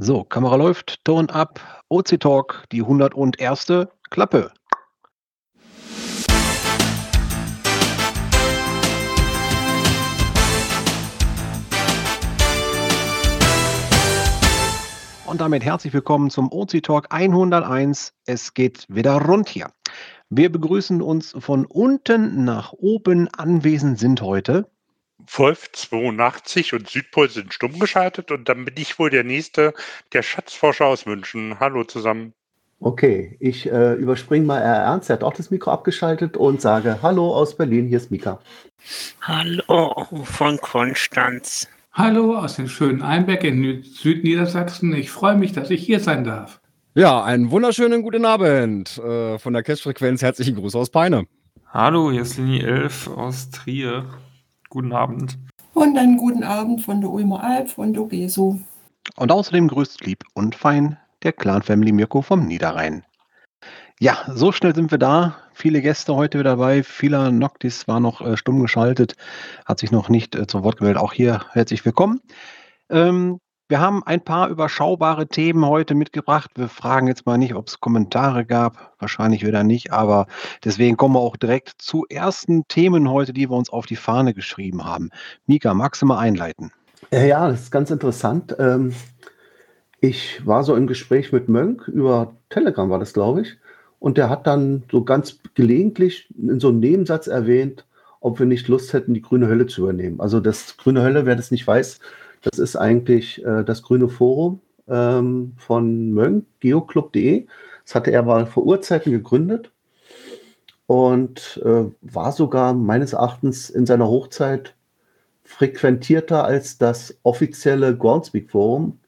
So, Kamera läuft, Ton ab, OC Talk, die 101. Klappe. Und damit herzlich willkommen zum OC Talk 101. Es geht wieder rund hier. Wir begrüßen uns von unten nach oben. Anwesend sind heute Wolf 82 und Südpol sind stumm geschaltet und dann bin ich wohl der Nächste, der Schatzforscher aus München. Hallo zusammen. Okay, ich äh, überspringe mal Herr Ernst, er hat auch das Mikro abgeschaltet und sage Hallo aus Berlin, hier ist Mika. Hallo von Konstanz. Hallo aus dem schönen Einbeck in Südniedersachsen. Ich freue mich, dass ich hier sein darf. Ja, einen wunderschönen guten Abend äh, von der Cash-Frequenz. Herzlichen Gruß aus Peine. Hallo, hier ist Linie 11 aus Trier. Guten Abend. Und einen guten Abend von der Ulmer Alp, von Dogeso. Und außerdem grüßt lieb und fein der Clan-Family Mirko vom Niederrhein. Ja, so schnell sind wir da. Viele Gäste heute wieder dabei. Fila Noctis war noch äh, stumm geschaltet, hat sich noch nicht äh, zu Wort gemeldet. Auch hier herzlich willkommen. Ähm, wir haben ein paar überschaubare Themen heute mitgebracht. Wir fragen jetzt mal nicht, ob es Kommentare gab. Wahrscheinlich wieder nicht, aber deswegen kommen wir auch direkt zu ersten Themen heute, die wir uns auf die Fahne geschrieben haben. Mika, magst du mal einleiten? Ja, das ist ganz interessant. Ähm, ich war so im Gespräch mit Mönk über Telegram, war das, glaube ich. Und der hat dann so ganz gelegentlich in so einem Nebensatz erwähnt, ob wir nicht Lust hätten, die grüne Hölle zu übernehmen. Also das grüne Hölle, wer das nicht weiß, das ist eigentlich äh, das grüne Forum ähm, von Möng, geoclub.de. Das hatte er mal vor Urzeiten gegründet und äh, war sogar meines Erachtens in seiner Hochzeit frequentierter als das offizielle Groundspeak Forum,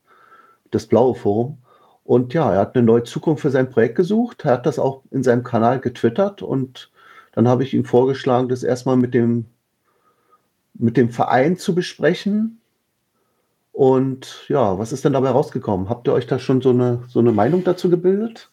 das blaue Forum. Und ja, er hat eine neue Zukunft für sein Projekt gesucht. Er hat das auch in seinem Kanal getwittert und dann habe ich ihm vorgeschlagen, das erstmal mit dem, mit dem Verein zu besprechen, und ja, was ist denn dabei rausgekommen? Habt ihr euch da schon so eine, so eine Meinung dazu gebildet?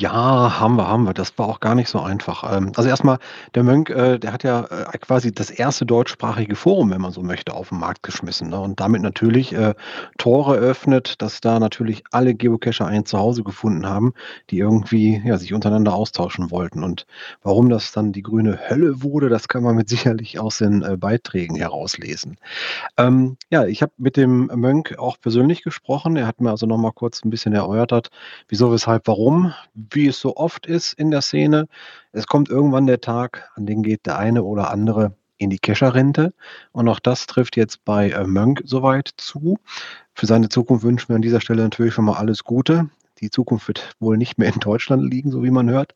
Ja, haben wir, haben wir. Das war auch gar nicht so einfach. Ähm, also erstmal, der Mönk, äh, der hat ja äh, quasi das erste deutschsprachige Forum, wenn man so möchte, auf den Markt geschmissen. Ne? Und damit natürlich äh, Tore öffnet, dass da natürlich alle Geocacher ein Zuhause gefunden haben, die irgendwie ja, sich untereinander austauschen wollten. Und warum das dann die grüne Hölle wurde, das kann man mit sicherlich aus den Beiträgen herauslesen. Ähm, ja, ich habe mit dem Mönk auch persönlich gesprochen. Er hat mir also nochmal kurz ein bisschen erörtert, wieso, weshalb, warum wie es so oft ist in der Szene, es kommt irgendwann der Tag, an den geht der eine oder andere in die Kescherrente. Und auch das trifft jetzt bei äh, Mönk soweit zu. Für seine Zukunft wünschen wir an dieser Stelle natürlich schon mal alles Gute. Die Zukunft wird wohl nicht mehr in Deutschland liegen, so wie man hört.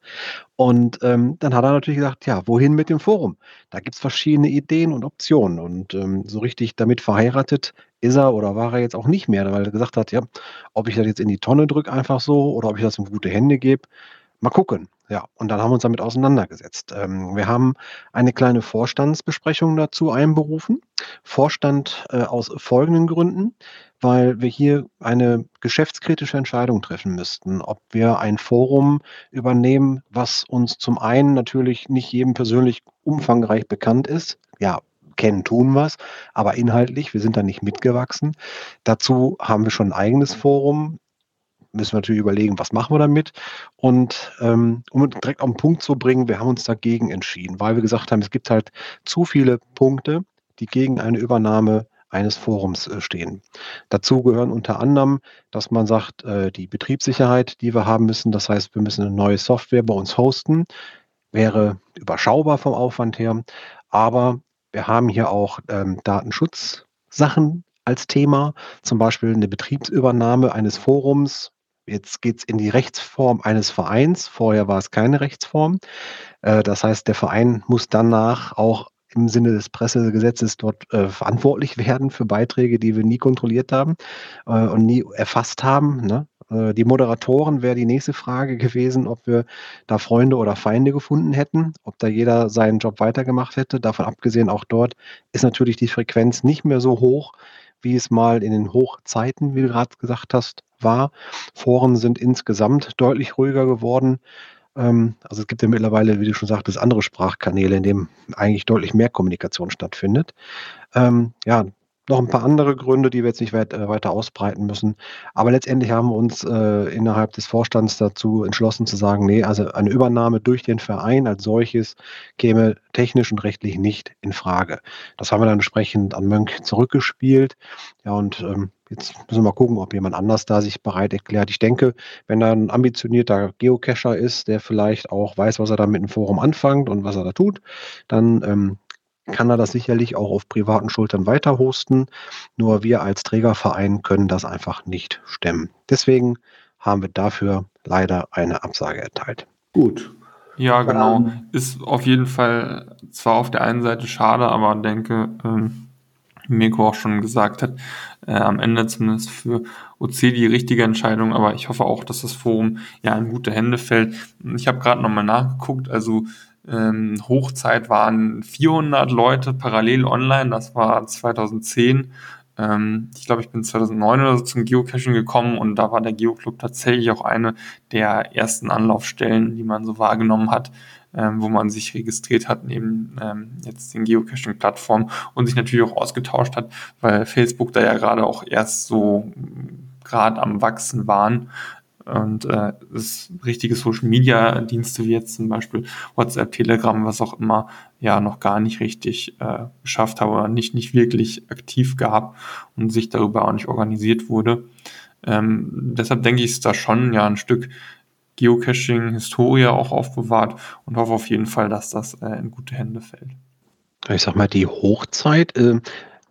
Und ähm, dann hat er natürlich gesagt, ja, wohin mit dem Forum? Da gibt es verschiedene Ideen und Optionen. Und ähm, so richtig damit verheiratet ist er oder war er jetzt auch nicht mehr, weil er gesagt hat, ja, ob ich das jetzt in die Tonne drücke einfach so oder ob ich das in gute Hände gebe, mal gucken. Ja, und dann haben wir uns damit auseinandergesetzt. Ähm, wir haben eine kleine Vorstandsbesprechung dazu einberufen. Vorstand äh, aus folgenden Gründen, weil wir hier eine geschäftskritische Entscheidung treffen müssten, ob wir ein Forum übernehmen, was uns zum einen natürlich nicht jedem persönlich umfangreich bekannt ist. Ja, kennen tun was, aber inhaltlich, wir sind da nicht mitgewachsen. Dazu haben wir schon ein eigenes Forum, müssen wir natürlich überlegen, was machen wir damit. Und ähm, um direkt auf den Punkt zu bringen, wir haben uns dagegen entschieden, weil wir gesagt haben, es gibt halt zu viele Punkte, die gegen eine Übernahme eines Forums äh, stehen. Dazu gehören unter anderem, dass man sagt, äh, die Betriebssicherheit, die wir haben müssen, das heißt, wir müssen eine neue Software bei uns hosten, wäre überschaubar vom Aufwand her, aber wir haben hier auch ähm, Datenschutzsachen als Thema, zum Beispiel eine Betriebsübernahme eines Forums Jetzt geht es in die Rechtsform eines Vereins. Vorher war es keine Rechtsform. Äh, das heißt, der Verein muss danach auch im Sinne des Pressegesetzes dort äh, verantwortlich werden für Beiträge, die wir nie kontrolliert haben äh, und nie erfasst haben. Ne? Äh, die Moderatoren wäre die nächste Frage gewesen, ob wir da Freunde oder Feinde gefunden hätten, ob da jeder seinen Job weitergemacht hätte. Davon abgesehen, auch dort ist natürlich die Frequenz nicht mehr so hoch, wie es mal in den Hochzeiten, wie du gerade gesagt hast, war. Foren sind insgesamt deutlich ruhiger geworden. Ähm, also es gibt ja mittlerweile, wie du schon sagtest, andere Sprachkanäle, in denen eigentlich deutlich mehr Kommunikation stattfindet. Ähm, ja, noch ein paar andere Gründe, die wir jetzt nicht weit, äh, weiter ausbreiten müssen. Aber letztendlich haben wir uns äh, innerhalb des Vorstands dazu entschlossen zu sagen, nee, also eine Übernahme durch den Verein als solches käme technisch und rechtlich nicht in Frage. Das haben wir dann entsprechend an Mönch zurückgespielt. Ja, und ähm, jetzt müssen wir mal gucken, ob jemand anders da sich bereit erklärt. Ich denke, wenn da ein ambitionierter Geocacher ist, der vielleicht auch weiß, was er da mit dem Forum anfängt und was er da tut, dann ähm, kann er das sicherlich auch auf privaten Schultern weiter hosten. Nur wir als Trägerverein können das einfach nicht stemmen. Deswegen haben wir dafür leider eine Absage erteilt. Gut. Ja, genau. Ähm, ist auf jeden Fall zwar auf der einen Seite schade, aber denke, ähm, wie Mirko auch schon gesagt hat, äh, am Ende zumindest für OC die richtige Entscheidung, aber ich hoffe auch, dass das Forum ja in gute Hände fällt. Ich habe gerade nochmal nachgeguckt, also ähm, Hochzeit waren 400 Leute parallel online, das war 2010. Ähm, ich glaube, ich bin 2009 oder so zum Geocaching gekommen und da war der Geoclub tatsächlich auch eine der ersten Anlaufstellen, die man so wahrgenommen hat, ähm, wo man sich registriert hat neben ähm, jetzt den Geocaching-Plattformen und sich natürlich auch ausgetauscht hat, weil Facebook da ja gerade auch erst so gerade am Wachsen waren und äh, es richtige Social Media Dienste wie jetzt zum Beispiel WhatsApp, Telegram, was auch immer, ja noch gar nicht richtig äh, geschafft habe oder nicht, nicht wirklich aktiv gab und sich darüber auch nicht organisiert wurde. Ähm, deshalb denke ich, ist da schon ja ein Stück Geocaching-Historie auch aufbewahrt und hoffe auf jeden Fall, dass das äh, in gute Hände fällt. Ich sag mal, die Hochzeit, äh,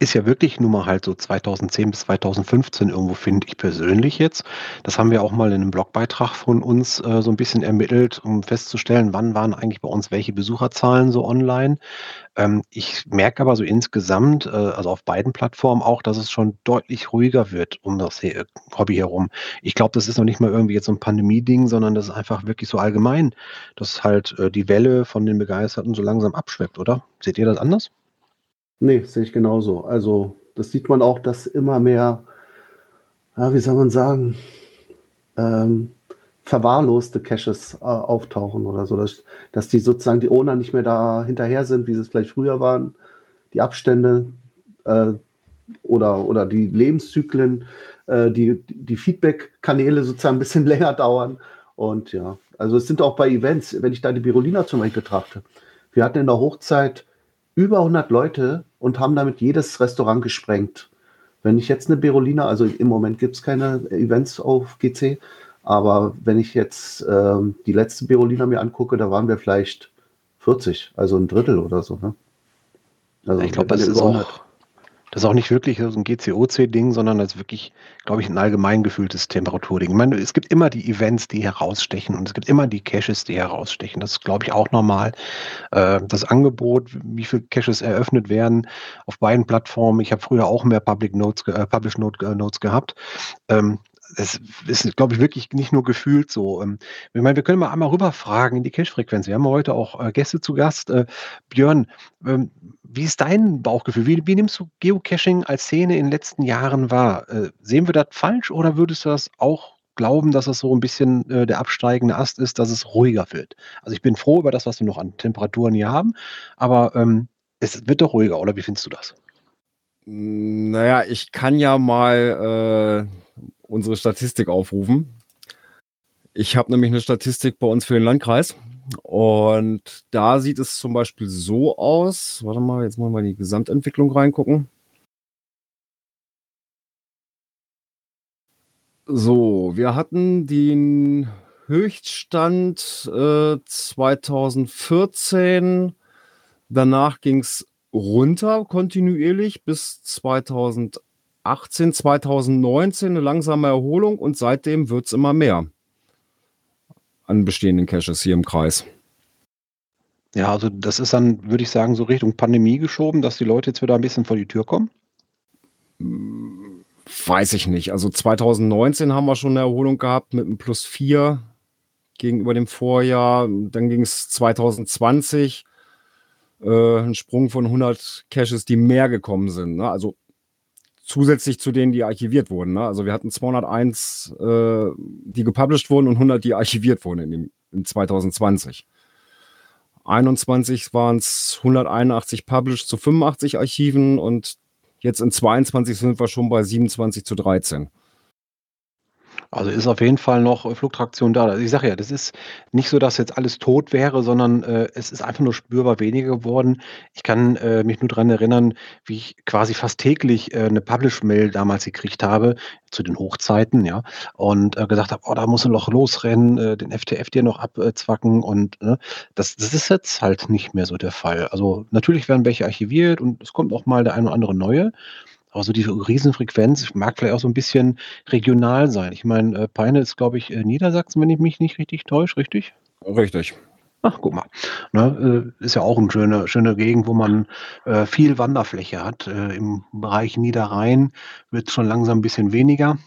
ist ja wirklich nur mal halt so 2010 bis 2015 irgendwo, finde ich persönlich jetzt. Das haben wir auch mal in einem Blogbeitrag von uns äh, so ein bisschen ermittelt, um festzustellen, wann waren eigentlich bei uns welche Besucherzahlen so online. Ähm, ich merke aber so insgesamt, äh, also auf beiden Plattformen auch, dass es schon deutlich ruhiger wird um das Hobby herum. Ich glaube, das ist noch nicht mal irgendwie jetzt so ein Pandemie-Ding, sondern das ist einfach wirklich so allgemein, dass halt äh, die Welle von den Begeisterten so langsam abschweppt, oder? Seht ihr das anders? Nee, sehe ich genauso. Also, das sieht man auch, dass immer mehr, ja, wie soll man sagen, ähm, verwahrloste Caches äh, auftauchen oder so, dass, dass die sozusagen die Owner nicht mehr da hinterher sind, wie sie es vielleicht früher waren, die Abstände äh, oder, oder die Lebenszyklen, äh, die, die Feedback-Kanäle sozusagen ein bisschen länger dauern. Und ja, also es sind auch bei Events, wenn ich da die Birolina zum Beispiel betrachte. Wir hatten in der Hochzeit über 100 Leute und haben damit jedes Restaurant gesprengt. Wenn ich jetzt eine Berolina, also im Moment gibt es keine Events auf GC, aber wenn ich jetzt ähm, die letzte Berolina mir angucke, da waren wir vielleicht 40, also ein Drittel oder so. Ne? Also ich glaube, das ist auch, das ist auch nicht wirklich so ein GCOC-Ding, sondern das ist wirklich, glaube ich, ein allgemein gefühltes Temperaturding. Ich meine, es gibt immer die Events, die herausstechen und es gibt immer die Caches, die herausstechen. Das ist, glaube ich, auch normal. Äh, das Angebot, wie viele Caches eröffnet werden auf beiden Plattformen. Ich habe früher auch mehr Public Notes, äh, Publish äh, Notes gehabt. Es ist, glaube ich, wirklich nicht nur gefühlt so. Ähm, ich meine, wir können mal einmal rüberfragen in die Cache-Frequenz. Wir haben heute auch äh, Gäste zu Gast. Äh, Björn, ähm, wie ist dein Bauchgefühl? Wie, wie, nimmst du Geocaching als Szene in den letzten Jahren wahr? Äh, sehen wir das falsch oder würdest du das auch glauben, dass es so ein bisschen äh, der absteigende Ast ist, dass es ruhiger wird? Also ich bin froh über das, was wir noch an Temperaturen hier haben, aber ähm, es wird doch ruhiger, oder wie findest du das? Naja, ich kann ja mal äh, unsere Statistik aufrufen. Ich habe nämlich eine Statistik bei uns für den Landkreis. Und da sieht es zum Beispiel so aus. Warte mal, jetzt wollen wir die Gesamtentwicklung reingucken. So, wir hatten den Höchststand äh, 2014. Danach ging es runter kontinuierlich bis 2018. 2018, 2019 eine langsame Erholung und seitdem wird es immer mehr an bestehenden Caches hier im Kreis. Ja, also das ist dann, würde ich sagen, so Richtung Pandemie geschoben, dass die Leute jetzt wieder ein bisschen vor die Tür kommen? Weiß ich nicht. Also 2019 haben wir schon eine Erholung gehabt mit einem Plus 4 gegenüber dem Vorjahr. Dann ging es 2020 äh, ein Sprung von 100 Caches, die mehr gekommen sind. Ne? Also zusätzlich zu denen, die archiviert wurden. Ne? Also wir hatten 201, äh, die gepublished wurden und 100, die archiviert wurden in, dem, in 2020. 21 waren es 181 published zu 85 Archiven und Jetzt in 22 sind wir schon bei 27 zu 13. Also ist auf jeden Fall noch äh, Flugtraktion da. Also ich sage ja, das ist nicht so, dass jetzt alles tot wäre, sondern äh, es ist einfach nur spürbar weniger geworden. Ich kann äh, mich nur daran erinnern, wie ich quasi fast täglich äh, eine Publish-Mail damals gekriegt habe, zu den Hochzeiten, ja, und äh, gesagt habe, oh, da muss ein Loch losrennen, äh, den FTF dir noch abzwacken und ne, das, das ist jetzt halt nicht mehr so der Fall. Also natürlich werden welche archiviert und es kommt auch mal der ein oder andere neue. Aber so diese Riesenfrequenz mag vielleicht auch so ein bisschen regional sein. Ich meine, äh, Peine ist, glaube ich, äh, Niedersachsen, wenn ich mich nicht richtig täusche, richtig? Richtig. Ach, guck mal. Ne, äh, ist ja auch eine schöne, schöne Gegend, wo man äh, viel Wanderfläche hat. Äh, Im Bereich Niederrhein wird es schon langsam ein bisschen weniger.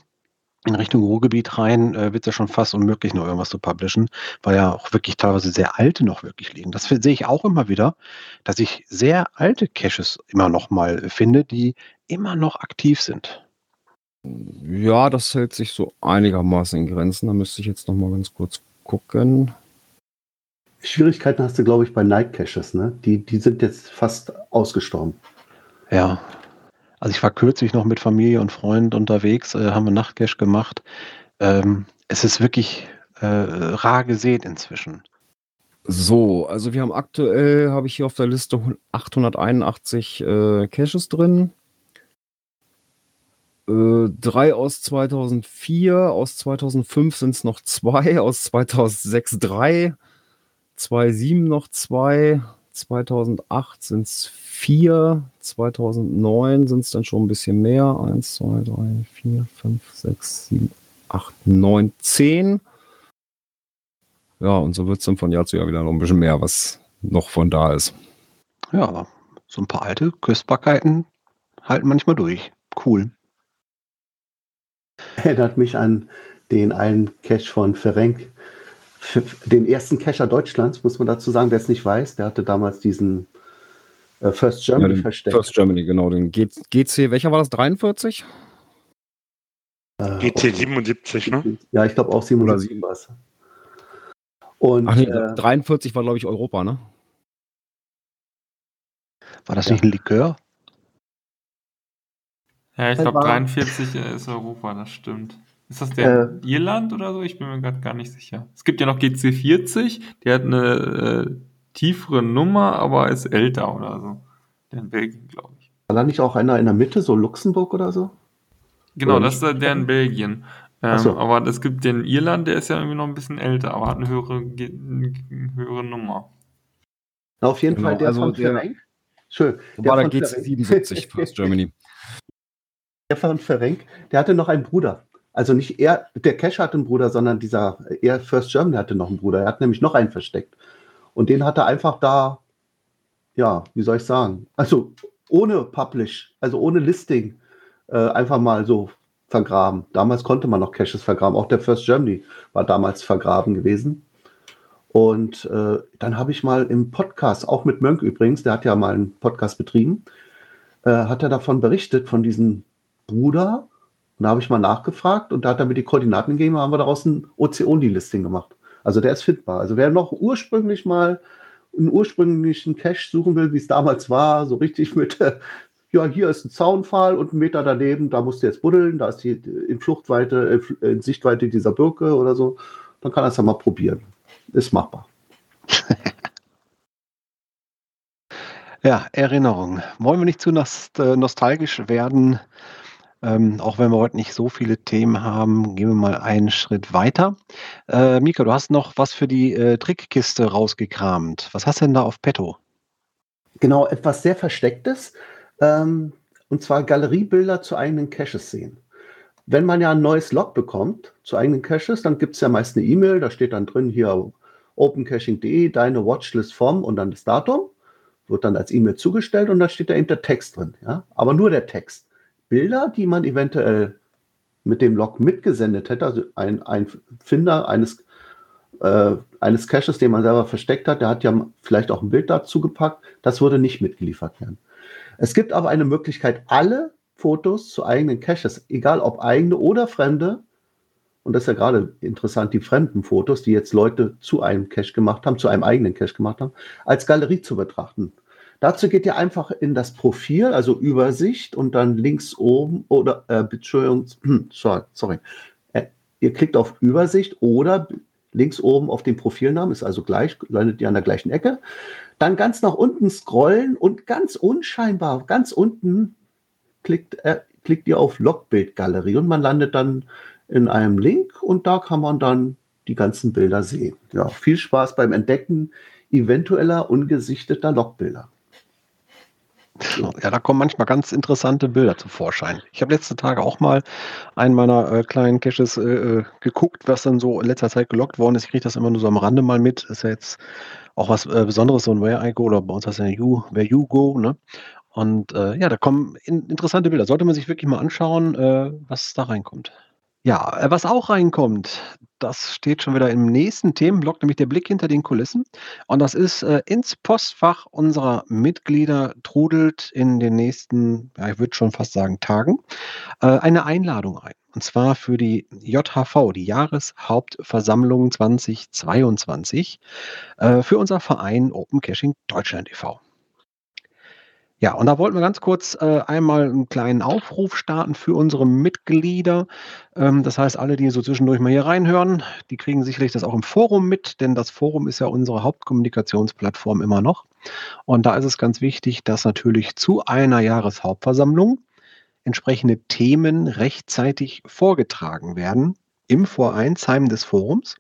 In Richtung Ruhrgebiet rein äh, wird es ja schon fast unmöglich, noch irgendwas zu publishen, weil ja auch wirklich teilweise sehr alte noch wirklich liegen. Das sehe ich auch immer wieder, dass ich sehr alte Caches immer noch mal finde, die immer noch aktiv sind. Ja, das hält sich so einigermaßen in Grenzen. Da müsste ich jetzt noch mal ganz kurz gucken. Schwierigkeiten hast du, glaube ich, bei Night Caches, ne? Die, die sind jetzt fast ausgestorben. Ja. Also ich war kürzlich noch mit Familie und Freund unterwegs, äh, haben wir Nachtcache gemacht. Ähm, es ist wirklich äh, rar gesät inzwischen. So, also wir haben aktuell, habe ich hier auf der Liste 881 äh, Caches drin. Äh, drei aus 2004, aus 2005 sind es noch zwei, aus 2006 drei, 2007 noch zwei, 2008 sind es vier, 2009 sind es dann schon ein bisschen mehr. Eins, zwei, drei, vier, fünf, sechs, sieben, acht, neun, zehn. Ja, und so wird es dann von Jahr zu Jahr wieder noch ein bisschen mehr, was noch von da ist. Ja, aber so ein paar alte Köstbarkeiten halten manchmal durch. Cool. Erinnert mich an den einen Cache von Ferenc, den ersten Cacher Deutschlands, muss man dazu sagen, wer es nicht weiß. Der hatte damals diesen First Germany Ja, versteckt. First Germany, genau. Den G GC, welcher war das? 43? Äh, GC 77, ne? Ja, ich glaube auch 77 war es. Und Ach nee, äh, 43 war, glaube ich, Europa, ne? War das Ja. nicht ein Likör? Ja, ich Er glaube war- 43 ist Europa, das stimmt. Ist das der Äh. Irland oder so? Ich bin mir gerade gar nicht sicher. Es gibt ja noch GC40, der hat eine äh, tiefere Nummer, aber ist älter oder so. Der in Belgien, glaube ich. war da nicht auch einer in der Mitte, so Luxemburg oder so? Genau, Oder das ist der der in Belgien. Ähm, so. Aber es gibt den Irland, der ist ja irgendwie noch ein bisschen älter, aber hat eine höhere, eine höhere Nummer. Na, auf jeden Genau, Fall der also von der- Ferenc. Schön. War der von GC Ferenc- 77 First Germany. Der von Ferenc, der hatte noch einen Bruder. Also nicht er, der Cash hatte einen Bruder, sondern dieser, er First German hatte noch einen Bruder. Er hat nämlich noch einen versteckt. Und den hat er einfach da, ja, wie soll ich sagen, also ohne Publish, also ohne Listing, äh, einfach mal so vergraben. Damals konnte man noch Caches vergraben. Auch der First Germany war damals vergraben gewesen. Und äh, dann habe ich mal im Podcast, auch mit Mönk übrigens, der hat ja mal einen Podcast betrieben, äh, hat er davon berichtet, von diesem Bruder. Und da habe ich mal nachgefragt und da hat er mir die Koordinaten gegeben, haben wir daraus ein Ozeoni-Listing gemacht. Also der ist findbar. Also wer noch ursprünglich mal einen ursprünglichen Cache suchen will, wie es damals war, so richtig mit, ja, hier ist ein Zaunpfahl und ein Meter daneben, da musst du jetzt buddeln, da ist die in Fluchtweite, in Sichtweite dieser Birke oder so, dann kann er es ja mal probieren. Ist machbar. Ja, Erinnerung. Wollen wir nicht zu äh, nostalgisch werden? Ähm, auch wenn wir heute nicht so viele Themen haben, gehen wir mal einen Schritt weiter. Äh, Mika, du hast noch was für die äh, Trickkiste rausgekramt. Was hast du denn da auf Petto? Genau, etwas sehr Verstecktes. Ähm, und zwar Galeriebilder zu eigenen Caches sehen. Wenn man ja ein neues Log bekommt zu eigenen Caches, dann gibt es ja meist eine E-Mail, da steht dann drin hier opencaching.de, deine Watchlist vom und dann das Datum. Wird dann als E-Mail zugestellt und da steht da eben der Text drin. Ja? Aber nur der Text. Bilder, die man eventuell mit dem Log mitgesendet hätte, also ein, ein Finder eines, äh, eines Caches, den man selber versteckt hat, der hat ja vielleicht auch ein Bild dazu gepackt, das würde nicht mitgeliefert werden. Es gibt aber eine Möglichkeit, alle Fotos zu eigenen Caches, egal ob eigene oder fremde, und das ist ja gerade interessant, die fremden Fotos, die jetzt Leute zu einem Cache gemacht haben, zu einem eigenen Cache gemacht haben, als Galerie zu betrachten. Dazu geht ihr einfach in das Profil, also Übersicht und dann links oben oder, äh, Entschuldigung, sorry, äh, ihr klickt auf Übersicht oder links oben auf den Profilnamen, ist also gleich, landet ihr an der gleichen Ecke. Dann ganz nach unten scrollen und ganz unscheinbar, ganz unten klickt, äh, klickt ihr auf Logbildgalerie und man landet dann in einem Link und da kann man dann die ganzen Bilder sehen. Ja, viel Spaß beim Entdecken eventueller ungesichteter Logbilder. Ja, da kommen manchmal ganz interessante Bilder zu Vorschein. Ich habe letzte Tage auch mal einen meiner äh, kleinen Caches äh, äh, geguckt, was dann so in letzter Zeit gelockt worden ist. Ich kriege das immer nur so am Rande mal mit. Ist ja jetzt auch was äh, Besonderes, so ein Where I Go oder bei uns heißt ja You, Where You Go, ne? Und äh, ja, da kommen in, interessante Bilder. Sollte man sich wirklich mal anschauen, äh, was da reinkommt. Ja, äh, was auch reinkommt, das steht schon wieder im nächsten Themenblock, nämlich der Blick hinter den Kulissen. Und das ist äh, ins Postfach unserer Mitglieder trudelt in den nächsten, ja, ich würde schon fast sagen, Tagen, äh, eine Einladung ein. Und zwar für die JHV, die Jahreshauptversammlung 2022, äh, für unser Verein Open Caching Deutschland e.V. Ja, und da wollten wir ganz kurz äh, einmal einen kleinen Aufruf starten für unsere Mitglieder. Ähm, das heißt, alle, die so zwischendurch mal hier reinhören, die kriegen sicherlich das auch im Forum mit, denn das Forum ist ja unsere Hauptkommunikationsplattform immer noch. Und da ist es ganz wichtig, dass natürlich zu einer Jahreshauptversammlung entsprechende Themen rechtzeitig vorgetragen werden im Vereinsheim des Forums,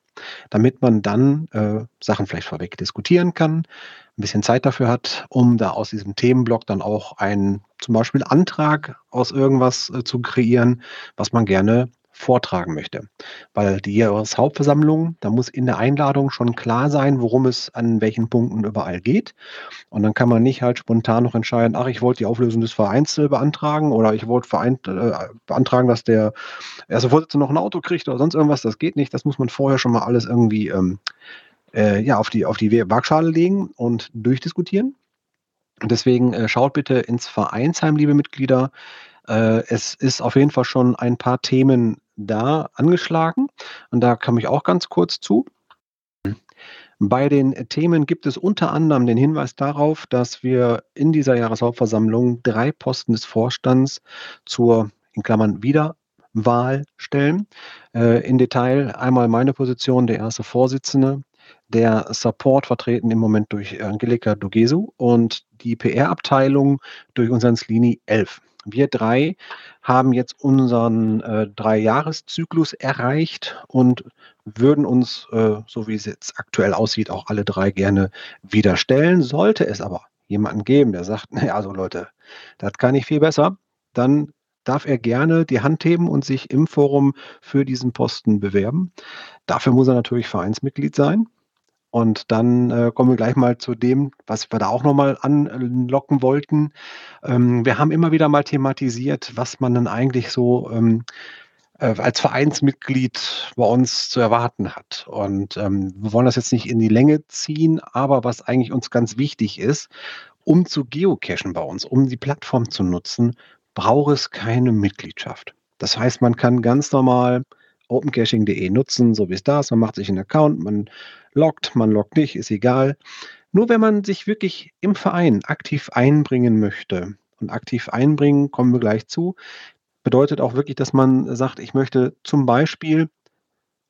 damit man dann äh, Sachen vielleicht vorweg diskutieren kann, ein bisschen Zeit dafür hat, um da aus diesem Themenblock dann auch einen zum Beispiel Antrag aus irgendwas äh, zu kreieren, was man gerne vortragen möchte. Weil die Jahreshauptversammlung, da muss in der Einladung schon klar sein, worum es an welchen Punkten überall geht. Und dann kann man nicht halt spontan noch entscheiden, ach, ich wollte die Auflösung des Vereins äh, beantragen oder ich wollte Verein, äh, beantragen, dass der erste Vorsitzende noch ein Auto kriegt oder sonst irgendwas. Das geht nicht. Das muss man vorher schon mal alles irgendwie ähm, äh, ja, auf, die, auf die Waagschale legen und durchdiskutieren. Deswegen äh, schaut bitte ins Vereinsheim, liebe Mitglieder. Äh, es ist auf jeden Fall schon ein paar Themen da angeschlagen. Und da komme ich auch ganz kurz zu. Bei den Themen gibt es unter anderem den Hinweis darauf, dass wir in dieser Jahreshauptversammlung drei Posten des Vorstands zur, in Klammern, Wiederwahl stellen. Äh, in Detail einmal meine Position, der erste Vorsitzende, der Support vertreten im Moment durch Angelika Dugesu und die PR-Abteilung durch unseren Slini 11. Wir drei haben jetzt unseren äh, Dreijahreszyklus erreicht und würden uns, äh, so wie es jetzt aktuell aussieht, auch alle drei gerne wieder stellen. Sollte es aber jemanden geben, der sagt, naja, also Leute, das kann ich viel besser, dann darf er gerne die Hand heben und sich im Forum für diesen Posten bewerben. Dafür muss er natürlich Vereinsmitglied sein. Und dann äh, kommen wir gleich mal zu dem, was wir da auch nochmal anlocken wollten. Ähm, wir haben immer wieder mal thematisiert, was man dann eigentlich so ähm, äh, als Vereinsmitglied bei uns zu erwarten hat. Und ähm, wir wollen das jetzt nicht in die Länge ziehen, aber was eigentlich uns ganz wichtig ist, um zu geocachen bei uns, um die Plattform zu nutzen, braucht es keine Mitgliedschaft. Das heißt, man kann ganz normal opencaching.de nutzen, so wie es da ist. Man macht sich einen Account, man loggt, man loggt nicht, ist egal. Nur wenn man sich wirklich im Verein aktiv einbringen möchte, und aktiv einbringen, kommen wir gleich zu, bedeutet auch wirklich, dass man sagt, ich möchte zum Beispiel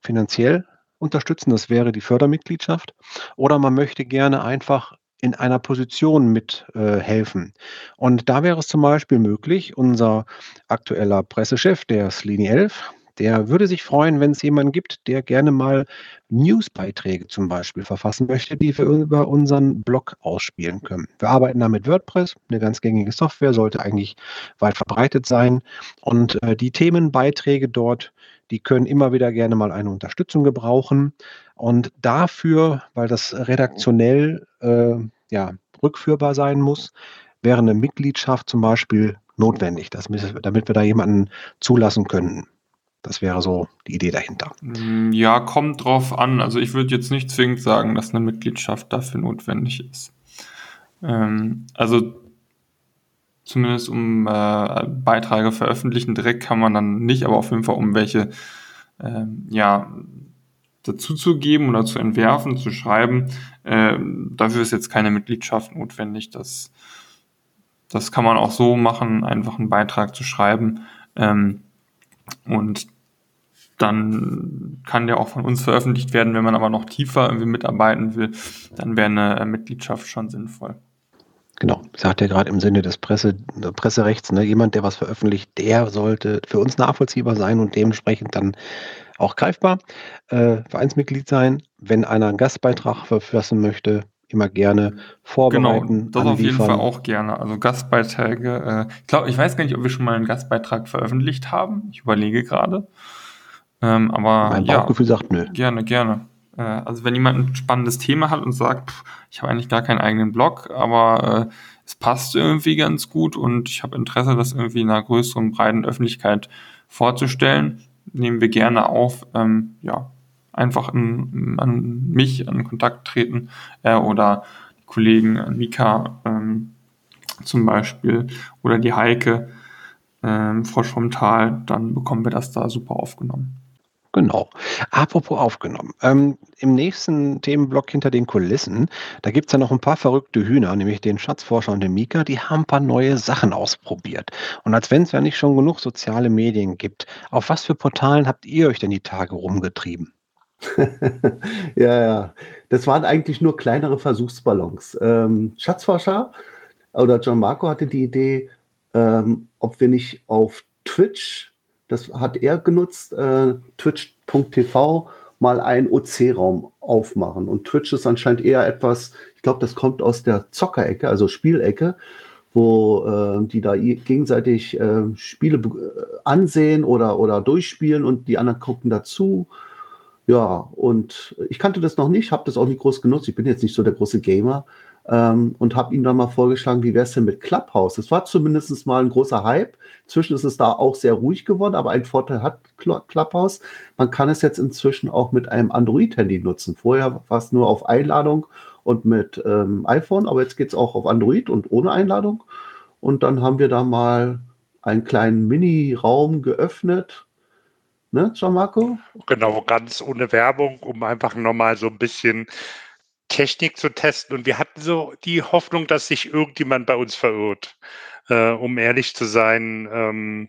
finanziell unterstützen, das wäre die Fördermitgliedschaft, oder man möchte gerne einfach in einer Position mithelfen. Äh, und da wäre es zum Beispiel möglich, unser aktueller Pressechef, der Slini 11, der würde sich freuen, wenn es jemanden gibt, der gerne mal Newsbeiträge zum Beispiel verfassen möchte, die wir über unseren Blog ausspielen können. Wir arbeiten da mit WordPress, eine ganz gängige Software, sollte eigentlich weit verbreitet sein. Und äh, die Themenbeiträge dort, die können immer wieder gerne mal eine Unterstützung gebrauchen. Und dafür, weil das redaktionell äh, ja, rückführbar sein muss, wäre eine Mitgliedschaft zum Beispiel notwendig, dass, damit wir da jemanden zulassen könnten. Das wäre so die Idee dahinter. Mm, ja, kommt drauf an. Also ich würde jetzt nicht zwingend sagen, dass eine Mitgliedschaft dafür notwendig ist. Ähm, also zumindest um äh, Beiträge veröffentlichen direkt kann man dann nicht, aber auf jeden Fall um welche ähm, ja, dazuzugeben oder zu entwerfen, zu schreiben. Äh, dafür ist jetzt keine Mitgliedschaft notwendig. Das, das kann man auch so machen, einfach einen Beitrag zu schreiben. Ähm, und dann kann der auch von uns veröffentlicht werden. Wenn man aber noch tiefer irgendwie mitarbeiten will, dann wäre eine Mitgliedschaft schon sinnvoll. Genau, ich sagte ja gerade im Sinne des Presse, Presserechts, ne, jemand, der was veröffentlicht, der sollte für uns nachvollziehbar sein und dementsprechend dann auch greifbar. Äh, Vereinsmitglied sein, wenn einer einen Gastbeitrag verfassen möchte, immer gerne vorbereiten. Genau, das anliefern. auf jeden Fall auch gerne. Also Gastbeiträge. Äh, ich glaube, ich weiß gar nicht, ob wir schon mal einen Gastbeitrag veröffentlicht haben. Ich überlege gerade. Ähm, aber mein Bauchgefühl ja, sagt nö. Gerne, gerne. Äh, also wenn jemand ein spannendes Thema hat und sagt, pff, ich habe eigentlich gar keinen eigenen Blog, aber äh, es passt irgendwie ganz gut und ich habe Interesse, das irgendwie in einer größeren, breiten Öffentlichkeit vorzustellen, nehmen wir gerne auf. Ähm, ja, einfach in, an mich in Kontakt treten äh, oder die Kollegen Mika ähm, zum Beispiel oder die Heike ähm, Frosch vom Tal, dann bekommen wir das da super aufgenommen. Genau. Apropos aufgenommen. Ähm, Im nächsten Themenblock hinter den Kulissen, da gibt es ja noch ein paar verrückte Hühner, nämlich den Schatzforscher und den Mika, die haben ein paar neue Sachen ausprobiert. Und als wenn es ja nicht schon genug soziale Medien gibt, auf was für Portalen habt ihr euch denn die Tage rumgetrieben? ja, ja. Das waren eigentlich nur kleinere Versuchsballons. Ähm, Schatzforscher oder John Marco hatte die Idee, ähm, ob wir nicht auf Twitch das hat er genutzt, äh, twitch.tv mal einen OC-Raum aufmachen. Und Twitch ist anscheinend eher etwas, ich glaube, das kommt aus der Zockerecke, also Spielecke, wo äh, die da gegenseitig äh, Spiele äh, ansehen oder, oder durchspielen und die anderen gucken dazu. Ja, und ich kannte das noch nicht, habe das auch nicht groß genutzt. Ich bin jetzt nicht so der große Gamer ähm, und habe ihm dann mal vorgeschlagen, wie wäre es denn mit Clubhouse? Das war zumindest mal ein großer Hype. Inzwischen ist es da auch sehr ruhig geworden, aber ein Vorteil hat Clubhouse. Man kann es jetzt inzwischen auch mit einem Android-Handy nutzen. Vorher war es nur auf Einladung und mit ähm, iPhone, aber jetzt geht es auch auf Android und ohne Einladung. Und dann haben wir da mal einen kleinen Mini-Raum geöffnet. Ne, Gianmarco? Genau, ganz ohne Werbung, um einfach nochmal so ein bisschen Technik zu testen. Und wir hatten so die Hoffnung, dass sich irgendjemand bei uns verirrt. Äh, um ehrlich zu sein, ähm,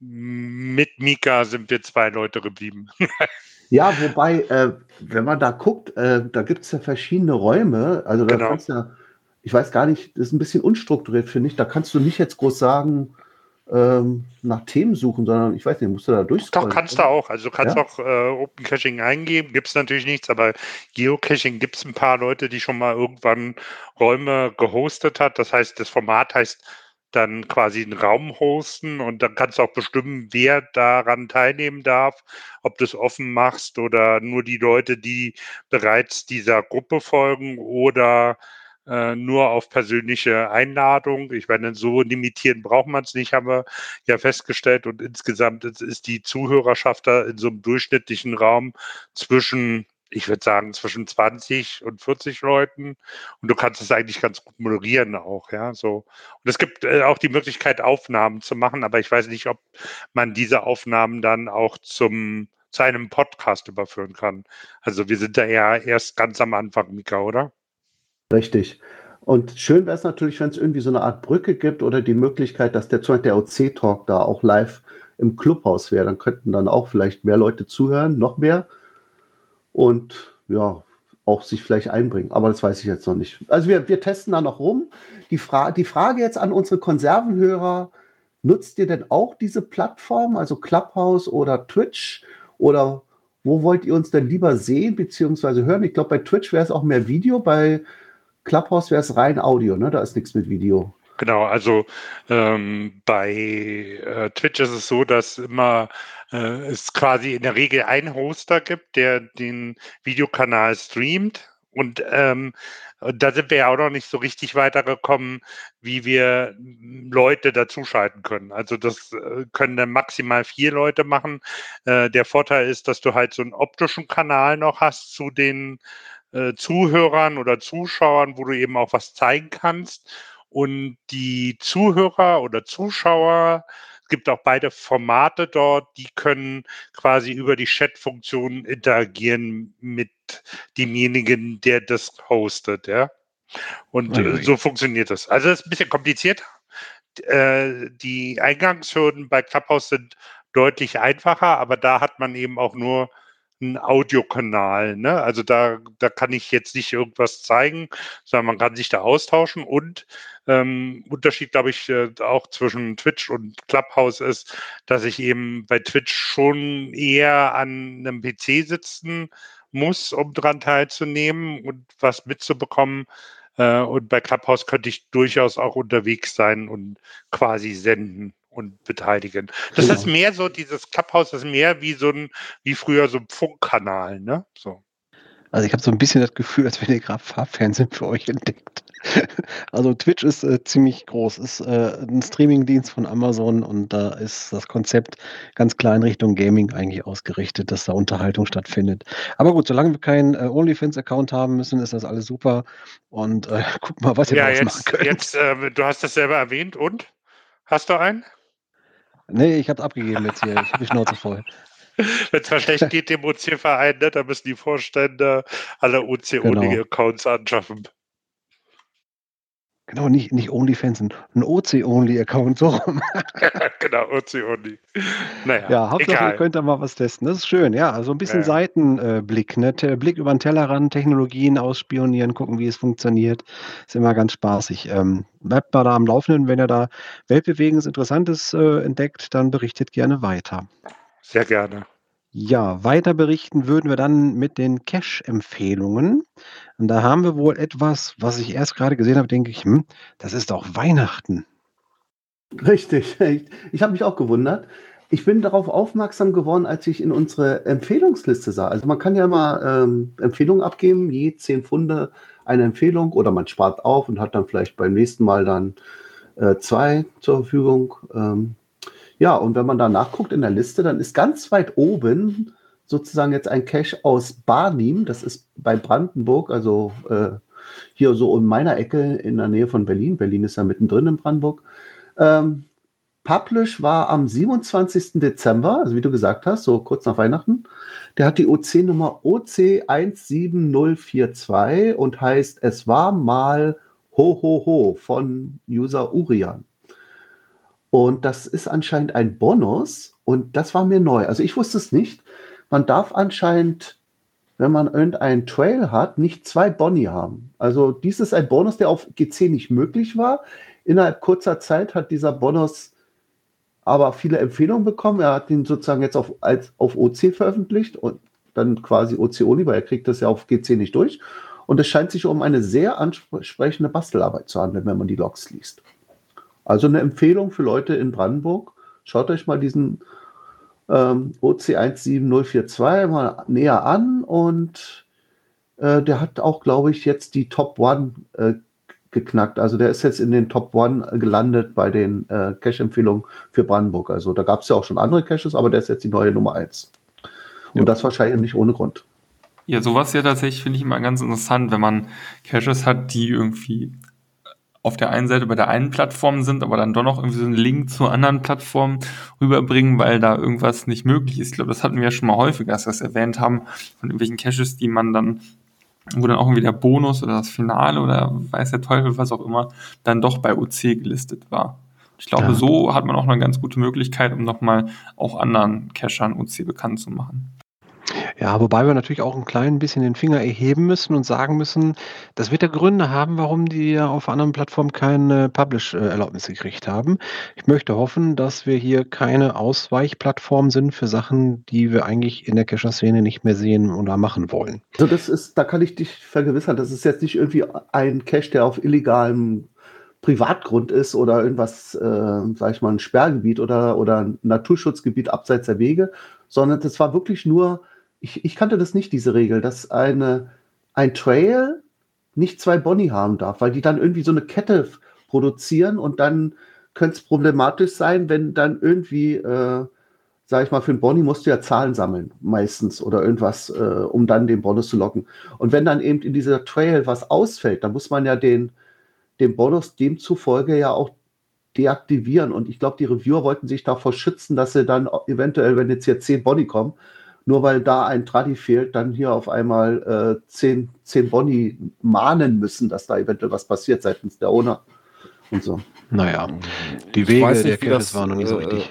mit Mika sind wir zwei Leute geblieben. ja, wobei, äh, wenn man da guckt, äh, da gibt es ja verschiedene Räume. Also da genau. kannst ja, ich weiß gar nicht, das ist ein bisschen unstrukturiert, finde ich. Da kannst du nicht jetzt groß sagen, ähm, nach Themen suchen, sondern ich weiß nicht, musst du da durchscrollen. Doch, kannst du auch. Also du kannst ja? auch äh, Open Caching eingeben, gibt es natürlich nichts, aber Geocaching gibt es ein paar Leute, die schon mal irgendwann Räume gehostet hat. Das heißt, das Format heißt dann quasi einen Raum hosten und dann kannst du auch bestimmen, wer daran teilnehmen darf, ob du es offen machst oder nur die Leute, die bereits dieser Gruppe folgen oder äh, nur auf persönliche Einladung. Ich meine, so limitieren braucht man es nicht, haben wir ja festgestellt. Und insgesamt ist die Zuhörerschaft da in so einem durchschnittlichen Raum zwischen ich würde sagen, zwischen 20 und 40 Leuten. Und du kannst es eigentlich ganz gut moderieren auch, ja. So. Und es gibt äh, auch die Möglichkeit, Aufnahmen zu machen, aber ich weiß nicht, ob man diese Aufnahmen dann auch zum zu einem Podcast überführen kann. Also wir sind da ja erst ganz am Anfang, Mika, oder? Richtig. Und schön wäre es natürlich, wenn es irgendwie so eine Art Brücke gibt oder die Möglichkeit, dass der, der OC-Talk da auch live im Clubhaus wäre. Dann könnten dann auch vielleicht mehr Leute zuhören, noch mehr. Und ja, auch sich vielleicht einbringen. Aber das weiß ich jetzt noch nicht. Also wir, wir testen da noch rum. Die, Fra die Frage jetzt an unsere Konservenhörer, nutzt ihr denn auch diese Plattform, also Clubhouse oder Twitch? Oder wo wollt ihr uns denn lieber sehen bzw. hören? Ich glaube, bei Twitch wäre es auch mehr Video, bei Clubhouse wäre es rein Audio, ne? Da ist nichts mit Video. Genau, also ähm, bei äh, Twitch ist es so, dass immer äh, es quasi in der Regel einen Hoster gibt, der den Videokanal streamt. Und ähm, da sind wir ja auch noch nicht so richtig weitergekommen, wie wir Leute dazuschalten können. Also das äh, können dann maximal vier Leute machen. Äh, der Vorteil ist, dass du halt so einen optischen Kanal noch hast zu den äh, Zuhörern oder Zuschauern, wo du eben auch was zeigen kannst. Und die Zuhörer oder Zuschauer gibt auch beide Formate dort, die können quasi über die Chat-Funktion interagieren mit demjenigen, der das hostet, ja. Und äh, so funktioniert das. Also das ist ein bisschen kompliziert. Äh, die Eingangshürden bei Clubhouse sind deutlich einfacher, aber da hat man eben auch nur einen Audiokanal. Ne? Also da, da kann ich jetzt nicht irgendwas zeigen, sondern man kann sich da austauschen. Und ähm, Unterschied, glaube ich, äh, auch zwischen Twitch und Clubhouse ist, dass ich eben bei Twitch schon eher an einem PC sitzen muss, um daran teilzunehmen und was mitzubekommen. Äh, und bei Clubhouse könnte ich durchaus auch unterwegs sein und quasi senden und beteiligen. Das genau. ist mehr so, dieses Clubhouse ist mehr wie so ein, wie früher so ein Funkkanal, ne? So. Also ich habe so ein bisschen das Gefühl, als wenn ihr gerade Farbfernsehen für euch entdeckt. Also Twitch ist äh, ziemlich groß, ist äh, ein Streamingdienst von Amazon und da ist das Konzept ganz klar in Richtung Gaming eigentlich ausgerichtet, dass da Unterhaltung stattfindet. Aber gut, solange wir keinen äh, OnlyFans-Account haben müssen, ist das alles super und äh, guck mal, was ihr ja, jetzt, machen könnt. Jetzt, äh, du hast das selber erwähnt und? Hast du einen? Nee, ich habe abgegeben jetzt hier. Ich habe die Schnauze voll. Wenn es mal schlecht geht, dem OC-Verein, ne, da müssen die Vorstände alle OC-Only-Accounts genau. anschaffen. Genau, nicht, nicht OnlyFans, ein OC-Only-Account, so rum. genau, OC-Only. Naja, ja, Hauptsache, egal. ihr könnt da mal was testen. Das ist schön, ja. Also ein bisschen ja. Seitenblick, ne? Blick über den Tellerrand, Technologien ausspionieren, gucken, wie es funktioniert. Ist immer ganz spaßig. Ähm, bleibt mal da am Laufenden. Wenn ihr da Weltbewegendes, Interessantes äh, entdeckt, dann berichtet gerne weiter. Sehr gerne. Ja, weiter berichten würden wir dann mit den Cache-Empfehlungen. Und da haben wir wohl etwas, was ich erst gerade gesehen habe, denke ich, hm, das ist doch Weihnachten. Richtig. Ich, habe mich auch gewundert. Ich bin darauf aufmerksam geworden, als ich in unsere Empfehlungsliste sah. Also man kann ja mal ähm, Empfehlungen abgeben, je zehn Funde eine Empfehlung oder man spart auf und hat dann vielleicht beim nächsten Mal dann äh, zwei zur Verfügung. Ähm, ja, und wenn man da nachguckt in der Liste, dann ist ganz weit oben sozusagen jetzt ein Cache aus Barnim, das ist bei Brandenburg, also äh, hier so in meiner Ecke in der Nähe von Berlin. Berlin ist ja mittendrin in Brandenburg. Ähm, Publish war am 27. Dezember, also wie du gesagt hast, so kurz nach Weihnachten. Der hat die OC-Nummer OC17042 und heißt Es war mal Ho Ho Ho von User Urian. Und das ist anscheinend ein Bonus und das war mir neu. Also ich wusste es nicht. Man darf anscheinend, wenn man irgendeinen Trail hat, nicht zwei Boni haben. Also dies ist ein Bonus, der auf GC nicht möglich war. Innerhalb kurzer Zeit hat dieser Bonus aber viele Empfehlungen bekommen. Er hat ihn sozusagen jetzt auf, als, auf OC veröffentlicht und dann quasi OC-Uni, weil er kriegt das ja auf GC nicht durch. Und es scheint sich um eine sehr ansprechende Bastelarbeit zu handeln, wenn man die Logs liest. Also eine Empfehlung für Leute in Brandenburg. Schaut euch mal diesen ähm, OC17042 mal näher an und äh, der hat auch, glaube ich, jetzt die Top One äh, geknackt. Also der ist jetzt in den Top One gelandet bei den äh, Cache-Empfehlungen für Brandenburg. Also da gab es ja auch schon andere Caches, aber der ist jetzt die neue Nummer 1. Und ja. das wahrscheinlich nicht ohne Grund. Ja, sowas ja tatsächlich finde ich immer ganz interessant, wenn man Caches hat, die irgendwie auf der einen Seite bei der einen Plattform sind, aber dann doch noch irgendwie so einen Link zur anderen Plattform rüberbringen, weil da irgendwas nicht möglich ist. Ich glaube, das hatten wir ja schon mal häufiger, dass wir das erwähnt haben, von irgendwelchen Caches, die man dann, wo dann auch irgendwie der Bonus oder das Finale oder weiß der Teufel, was auch immer, dann doch bei OC gelistet war. Ich glaube, ja. so hat man auch eine ganz gute Möglichkeit, um nochmal auch anderen Cachern OC bekannt zu machen. Ja, wobei wir natürlich auch ein klein bisschen den Finger erheben müssen und sagen müssen, das wird ja Gründe haben, warum die auf anderen Plattformen keine Publish-Erlaubnis gekriegt haben. Ich möchte hoffen, dass wir hier keine Ausweichplattform sind für Sachen, die wir eigentlich in der Cacher-Szene nicht mehr sehen oder machen wollen. Also das ist, da kann ich dich vergewissern, das ist jetzt nicht irgendwie ein Cache, der auf illegalem Privatgrund ist oder irgendwas, äh, sag ich mal, ein Sperrgebiet oder, oder ein Naturschutzgebiet abseits der Wege, sondern das war wirklich nur ich, ich kannte das nicht, diese Regel, dass eine, ein Trail nicht zwei Boni haben darf, weil die dann irgendwie so eine Kette produzieren und dann könnte es problematisch sein, wenn dann irgendwie, äh, sag ich mal, für einen Boni musst du ja Zahlen sammeln, meistens, oder irgendwas, äh, um dann den Bonus zu locken. Und wenn dann eben in dieser Trail was ausfällt, dann muss man ja den, den Bonus demzufolge ja auch deaktivieren. Und ich glaube, die Reviewer wollten sich davor schützen, dass sie dann eventuell, wenn jetzt hier 10 Bonnie kommen, nur weil da ein Tradi fehlt, dann hier auf einmal äh, 10, 10 Bonnie mahnen müssen, dass da eventuell was passiert seitens der Owner und so. Naja, die Wege nicht, der Caches waren noch nicht so äh, richtig.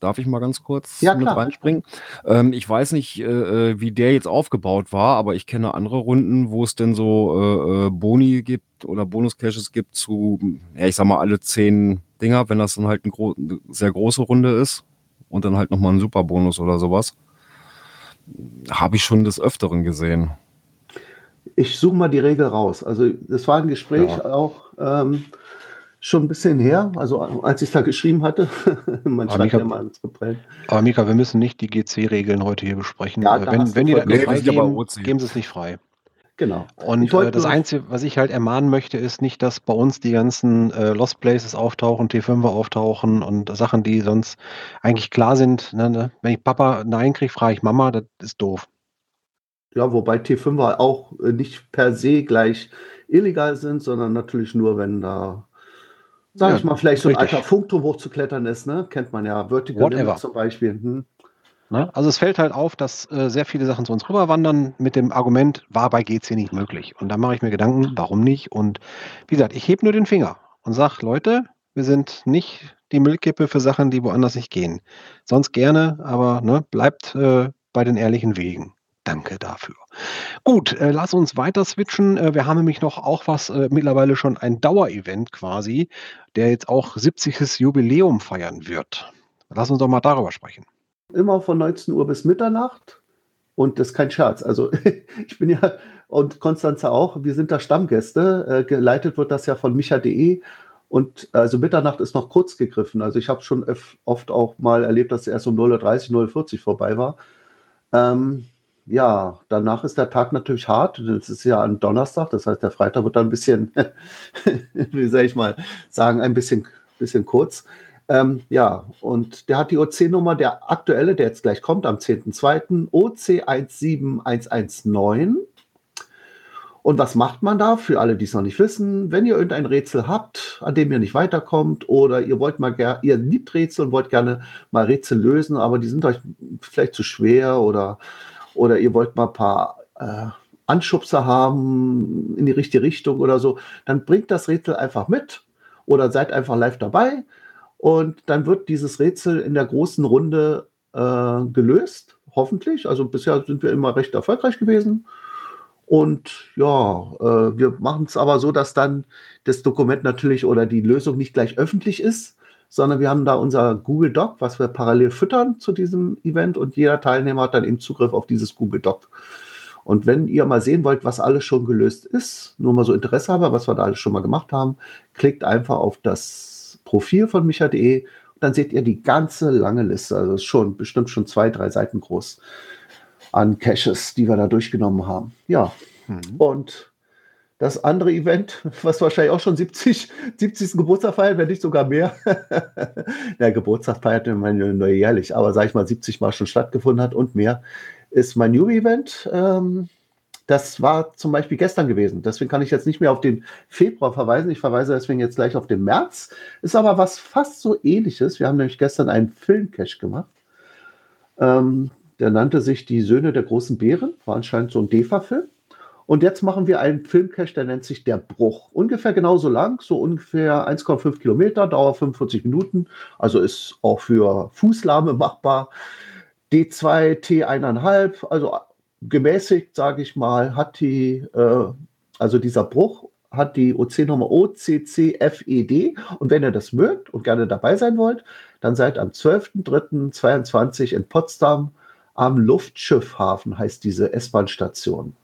Darf ich mal ganz kurz Ja, mit reinspringen? Ähm, ich weiß nicht, äh, äh, wie der jetzt aufgebaut war, aber ich kenne andere Runden, wo es denn so äh, äh, Boni gibt oder Bonus-Caches gibt zu, ja, ich sag mal, alle zehn Dinger, wenn das dann halt ein gro eine sehr große Runde ist und dann halt nochmal ein Super-Bonus oder sowas. Habe ich schon des Öfteren gesehen. Ich suche mal die Regel raus. Also das war ein Gespräch Ja. auch ähm, schon ein bisschen her, also als ich da geschrieben hatte. Man Aber schreibt Mika- ja mal ins Geprell. Aber Mika, wir müssen nicht die GC-Regeln heute hier besprechen. Ja, Äh, da wenn, wenn die das freigeben, geben sie es nicht frei. Genau. Und äh, das Einzige, was ich halt ermahnen möchte, ist nicht, dass bei uns die ganzen äh, Lost Places auftauchen, T5er auftauchen und Sachen, die sonst eigentlich klar sind. Ne, ne? Wenn ich Papa Nein kriege, frage ich Mama, das ist doof. Ja, wobei T5er auch äh, nicht per se gleich illegal sind, sondern natürlich nur, wenn da, sag Ja, ich mal, vielleicht so ein richtig. alter Funkturm hochzuklettern ist, ne? Kennt man ja. Vertical Whatever. Zum Beispiel. Hm. Ne? Also es fällt halt auf, dass äh, sehr viele Sachen zu uns rüberwandern mit dem Argument, war bei GC nicht möglich. Und da mache ich mir Gedanken, warum nicht? Und wie gesagt, ich hebe nur den Finger und sage, Leute, wir sind nicht die Müllkippe für Sachen, die woanders nicht gehen. Sonst gerne, aber ne, bleibt äh, bei den ehrlichen Wegen. Danke dafür. Gut, äh, lass uns weiter switchen. Äh, wir haben nämlich noch auch was, äh, mittlerweile schon ein Dauerevent quasi, der jetzt auch 70. Jubiläum feiern wird. Lass uns doch mal darüber sprechen. Immer von 19 Uhr bis Mitternacht. Und das ist kein Scherz. Also ich bin ja, und Konstanze auch, wir sind da Stammgäste. Äh, geleitet wird das ja von micha.de. Und also Mitternacht ist noch kurz gegriffen. Also ich habe schon oft auch mal erlebt, dass es erst um 0.30 Uhr, 0.40 Uhr vorbei war. Ähm, ja, danach ist der Tag natürlich hart. Das ist ja ein Donnerstag, das heißt, der Freitag wird dann ein bisschen, wie soll ich mal sagen, ein bisschen, bisschen kurz. Ähm, ja, und der hat die OC-Nummer, der aktuelle, der jetzt gleich kommt, am 10.02. OC17119. Und was macht man da? Für alle, die es noch nicht wissen, wenn ihr irgendein Rätsel habt, an dem ihr nicht weiterkommt, oder ihr wollt mal gerne, ihr liebt Rätsel und wollt gerne mal Rätsel lösen, aber die sind euch vielleicht zu schwer oder, oder ihr wollt mal ein paar äh, Anschubser haben in die richtige Richtung oder so, dann bringt das Rätsel einfach mit oder seid einfach live dabei und dann wird dieses Rätsel in der großen Runde äh, gelöst, hoffentlich. Also bisher sind wir immer recht erfolgreich gewesen. Und ja, äh, wir machen es aber so, dass dann das Dokument natürlich oder die Lösung nicht gleich öffentlich ist, sondern wir haben da unser Google Doc, was wir parallel füttern zu diesem Event und jeder Teilnehmer hat dann eben Zugriff auf dieses Google Doc. Und wenn ihr mal sehen wollt, was alles schon gelöst ist, nur mal so Interesse habe, was wir da alles schon mal gemacht haben, klickt einfach auf das Profil von micha.de und dann seht ihr die ganze lange Liste. Also es ist schon bestimmt schon zwei, drei Seiten groß an Caches, die wir da durchgenommen haben. Ja, und das andere Event, was wahrscheinlich auch schon 70, 70. Geburtstag feiert, wenn nicht sogar mehr. Der Geburtstag feiert man nur jährlich, aber sag ich mal 70 Mal schon stattgefunden hat und mehr, ist mein New-Event. Ähm, das war zum Beispiel gestern gewesen. Deswegen kann ich jetzt nicht mehr auf den Februar verweisen. Ich verweise deswegen jetzt gleich auf den März. Ist aber was fast so ähnliches. Wir haben nämlich gestern einen Filmcache gemacht. Ähm, der nannte sich Die Söhne der großen Bären. War anscheinend so ein DEFA-Film. Und jetzt machen wir einen Filmcache, der nennt sich Der Bruch. Ungefähr genauso lang, so ungefähr 1,5 Kilometer, Dauer 45 Minuten. Also ist auch für Fußlahme machbar. D2, T1,5, also gemäßigt, sage ich mal, hat die, äh, also dieser Bruch hat die OC-Nummer OCCFED. Und wenn ihr das mögt und gerne dabei sein wollt, dann seid am 12.03.22 in Potsdam am Luftschiffhafen, heißt diese S-Bahn-Station.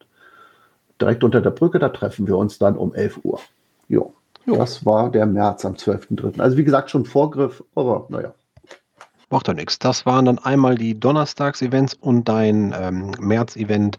Direkt unter der Brücke, da treffen wir uns dann um 11 Uhr. Jo. Das war der März am 12.03. Also wie gesagt, schon Vorgriff, aber naja. Macht doch nichts. Das waren dann einmal die Donnerstags-Events und dein ähm, März-Event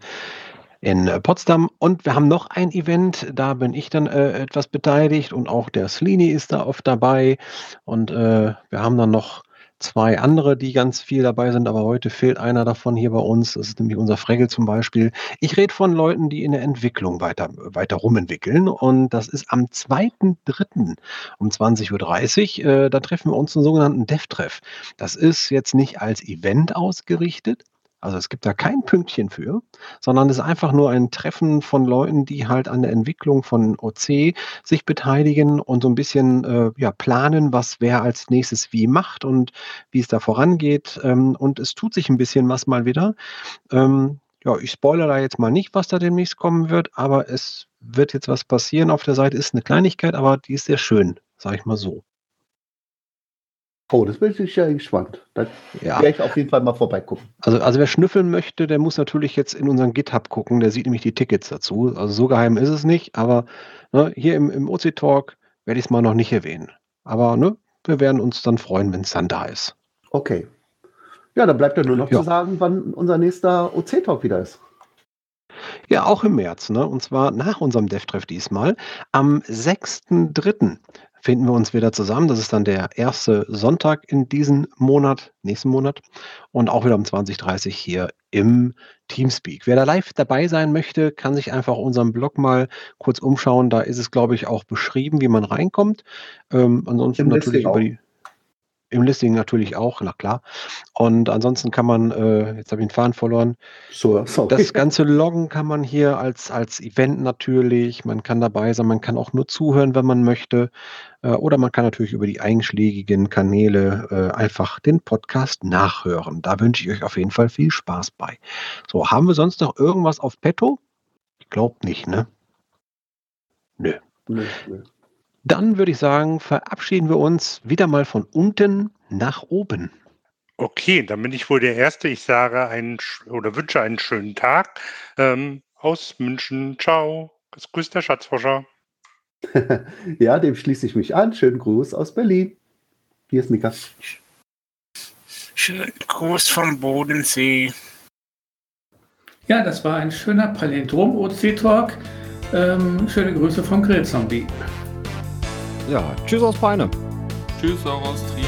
in äh, Potsdam. Und wir haben noch ein Event, da bin ich dann äh, etwas beteiligt und auch der Slini ist da oft dabei. Und äh, wir haben dann noch zwei andere, die ganz viel dabei sind, aber heute fehlt einer davon hier bei uns. Das ist nämlich unser Fregel zum Beispiel. Ich rede von Leuten, die in der Entwicklung weiter, weiter rumentwickeln. Und das ist am 2.3. um 20.30 Uhr. Äh, da treffen wir uns einen sogenannten Dev-Treff. Das ist jetzt nicht als Event ausgerichtet, also es gibt da kein Pünktchen für, sondern es ist einfach nur ein Treffen von Leuten, die halt an der Entwicklung von OC sich beteiligen und so ein bisschen äh, ja, planen, was wer als nächstes wie macht und wie es da vorangeht. Ähm, und es tut sich ein bisschen was mal wieder. Ähm, ja, ich spoilere da jetzt mal nicht, was da demnächst kommen wird, aber es wird jetzt was passieren auf der Seite. Ist eine Kleinigkeit, aber die ist sehr schön, sage ich mal so. Oh, das bin ich ja gespannt. Da ja. werde ich auf jeden Fall mal vorbeigucken. Also, also wer schnüffeln möchte, der muss natürlich jetzt in unseren GitHub gucken. Der sieht nämlich die Tickets dazu. Also so geheim ist es nicht, aber ne, hier im, im OC-Talk werde ich es mal noch nicht erwähnen. Aber ne, wir werden uns dann freuen, wenn es dann da ist. Okay. Ja, dann bleibt ja nur noch ja. zu sagen, wann unser nächster OC-Talk wieder ist. Ja, auch im März, ne? Und zwar nach unserem Dev-Treff diesmal am 6.3 finden wir uns wieder zusammen. Das ist dann der erste Sonntag in diesem Monat, nächsten Monat. Und auch wieder um 20.30 hier im Teamspeak. Wer da live dabei sein möchte, kann sich einfach unseren Blog mal kurz umschauen. Da ist es, glaube ich, auch beschrieben, wie man reinkommt. Ähm, ansonsten natürlich über die. Im Listing natürlich auch, na klar. Und ansonsten kann man, äh, jetzt habe ich den Faden verloren, so, das ganze Loggen kann man hier als, als Event natürlich, man kann dabei sein, man kann auch nur zuhören, wenn man möchte. Äh, oder man kann natürlich über die einschlägigen Kanäle äh, einfach den Podcast nachhören. Da wünsche ich euch auf jeden Fall viel Spaß bei. So, haben wir sonst noch irgendwas auf Petto? Ich glaube nicht, ne? Nö. Nö, nö. Dann würde ich sagen, verabschieden wir uns wieder mal von unten nach oben. Okay, dann bin ich wohl der Erste. Ich sage einen oder wünsche einen schönen Tag ähm, aus München. Ciao. Das grüßt der Schatzforscher. ja, dem schließe ich mich an. Schönen Gruß aus Berlin. Hier ist Mika. Schönen Gruß vom Bodensee. Ja, das war ein schöner Palindrom-OC-Talk. Ähm, schöne Grüße vom Grillzombie. Ja, tschüss aus Peine. Tschüss auch aus Trier.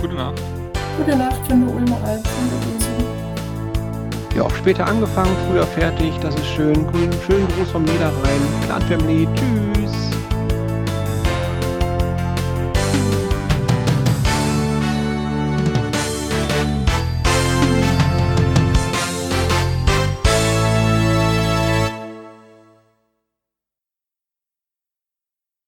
Gute Nacht. Gute Nacht von der Ulmer Alp. Ja, auch später angefangen, früher fertig. Das ist schön. Schönen Gruß vom Niederrhein. Clan Family. Tschüss.